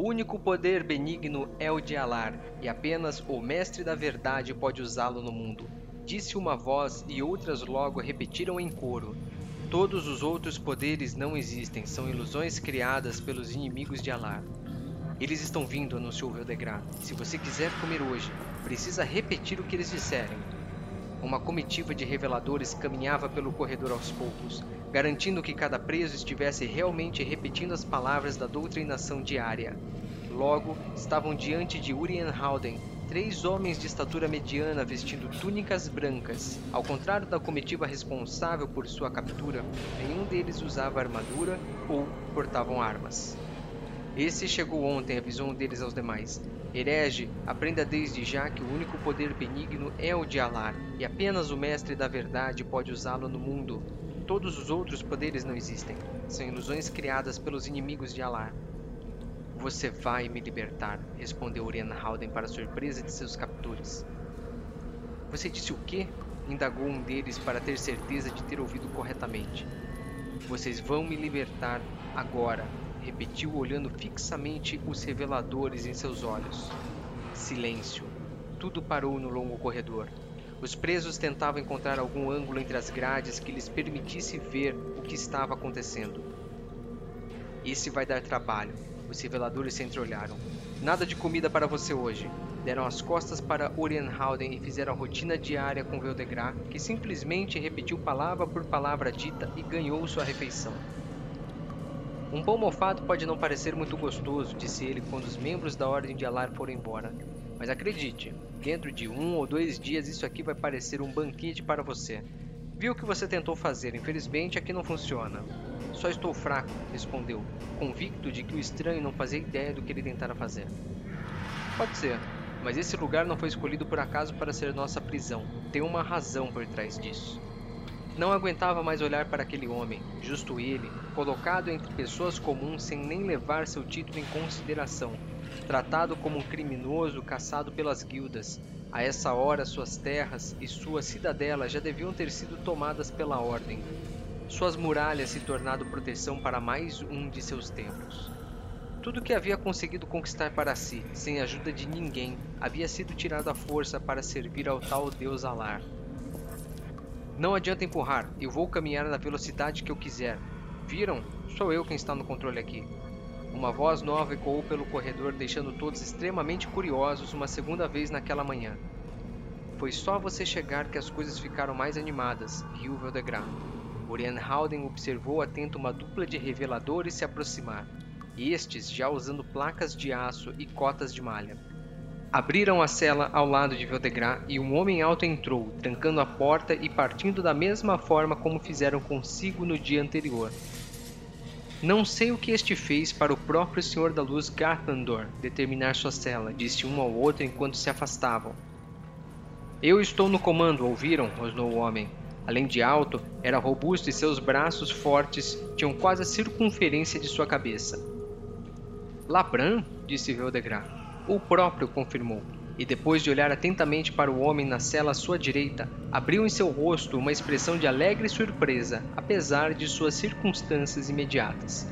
O único poder benigno é o de Alar, e apenas o Mestre da Verdade pode usá-lo no mundo. Disse uma voz e outras logo repetiram em coro. Todos os outros poderes não existem, são ilusões criadas pelos inimigos de Alar. Eles estão vindo, anunciou Veldegrar. Se você quiser comer hoje, precisa repetir o que eles disserem. Uma comitiva de reveladores caminhava pelo corredor aos poucos, garantindo que cada preso estivesse realmente repetindo as palavras da doutrinação diária. Logo, estavam diante de Urien Halden, três homens de estatura mediana vestindo túnicas brancas. Ao contrário da comitiva responsável por sua captura, nenhum deles usava armadura ou portavam armas. Esse chegou ontem, avisou um deles aos demais. Herege, aprenda desde já que o único poder benigno é o de Alar, e apenas o Mestre da Verdade pode usá-lo no mundo. Todos os outros poderes não existem. São ilusões criadas pelos inimigos de Alar. Você vai me libertar, respondeu Urian Halden para surpresa de seus captores. Você disse o quê? indagou um deles para ter certeza de ter ouvido corretamente. Vocês vão me libertar agora, repetiu olhando fixamente os reveladores em seus olhos. Silêncio. Tudo parou no longo corredor. Os presos tentavam encontrar algum ângulo entre as grades que lhes permitisse ver o que estava acontecendo. Esse vai dar trabalho. Os reveladores se entreolharam. Nada de comida para você hoje. Deram as costas para Orienhalden e fizeram a rotina diária com Veldegrar, que simplesmente repetiu palavra por palavra dita e ganhou sua refeição. Um pão mofado pode não parecer muito gostoso, disse ele quando os membros da Ordem de Alar foram embora. Mas acredite, dentro de um ou dois dias isso aqui vai parecer um banquete para você. Viu o que você tentou fazer, infelizmente aqui não funciona. Só estou fraco, respondeu, convicto de que o estranho não fazia ideia do que ele tentara fazer. Pode ser, mas esse lugar não foi escolhido por acaso para ser nossa prisão. Tem uma razão por trás disso. Não aguentava mais olhar para aquele homem, justo ele, colocado entre pessoas comuns sem nem levar seu título em consideração, tratado como um criminoso caçado pelas guildas. A essa hora, suas terras e sua cidadela já deviam ter sido tomadas pela ordem. Suas muralhas se tornado proteção para mais um de seus templos. Tudo que havia conseguido conquistar para si, sem ajuda de ninguém, havia sido tirado à força para servir ao tal deus Alar. Não adianta empurrar, eu vou caminhar na velocidade que eu quiser. Viram? Sou eu quem está no controle aqui. Uma voz nova ecoou pelo corredor, deixando todos extremamente curiosos uma segunda vez naquela manhã. Foi só você chegar que as coisas ficaram mais animadas, riu Veldegrar. Orian Halden observou atento uma dupla de reveladores se aproximar, estes já usando placas de aço e cotas de malha. Abriram a cela ao lado de Veldegrar e um homem alto entrou, trancando a porta e partindo da mesma forma como fizeram consigo no dia anterior. Não sei o que este fez para o próprio Senhor da Luz Garthandor determinar sua cela, disse um ao outro enquanto se afastavam. Eu estou no comando, ouviram? rosnou o homem. Além de alto, era robusto e seus braços fortes tinham quase a circunferência de sua cabeça. Labran, disse Veldegrar. O próprio confirmou, e depois de olhar atentamente para o homem na cela à sua direita, abriu em seu rosto uma expressão de alegre surpresa, apesar de suas circunstâncias imediatas.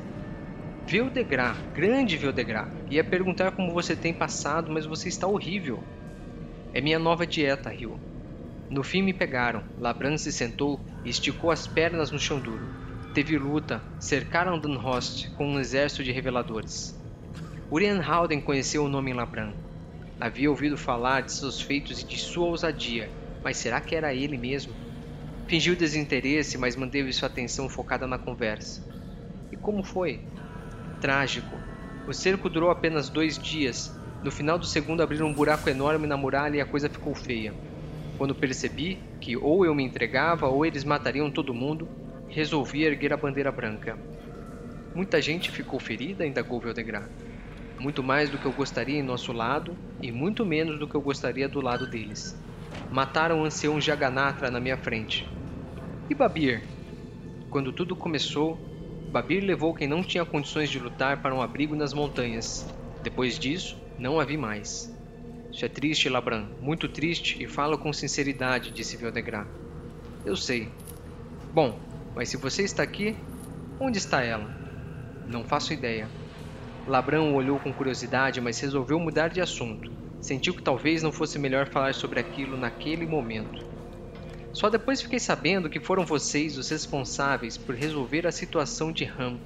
Veldegrar, grande Veldegrar, ia perguntar como você tem passado, mas você está horrível. É minha nova dieta, Rio. No fim me pegaram. Labran se sentou e esticou as pernas no chão duro. Teve luta, cercaram Dunhost com um exército de reveladores. Urian Halden conheceu o nome Labran, Havia ouvido falar de seus feitos e de sua ousadia, mas será que era ele mesmo? Fingiu desinteresse, mas manteve sua atenção focada na conversa. E como foi? Trágico. O cerco durou apenas dois dias. No final do segundo abriram um buraco enorme na muralha e a coisa ficou feia. Quando percebi que ou eu me entregava ou eles matariam todo mundo, resolvi erguer a bandeira branca. Muita gente ficou ferida, indagou Veldegrar muito mais do que eu gostaria em nosso lado e muito menos do que eu gostaria do lado deles. Mataram o ancião Jaganatra na minha frente. E Babir? Quando tudo começou, Babir levou quem não tinha condições de lutar para um abrigo nas montanhas. Depois disso, não a vi mais. Isso é triste, Labran, muito triste e falo com sinceridade, disse Veldegrar. Eu sei. Bom, mas se você está aqui, onde está ela? Não faço ideia. Labrão olhou com curiosidade, mas resolveu mudar de assunto. Sentiu que talvez não fosse melhor falar sobre aquilo naquele momento. Só depois fiquei sabendo que foram vocês os responsáveis por resolver a situação de Ram.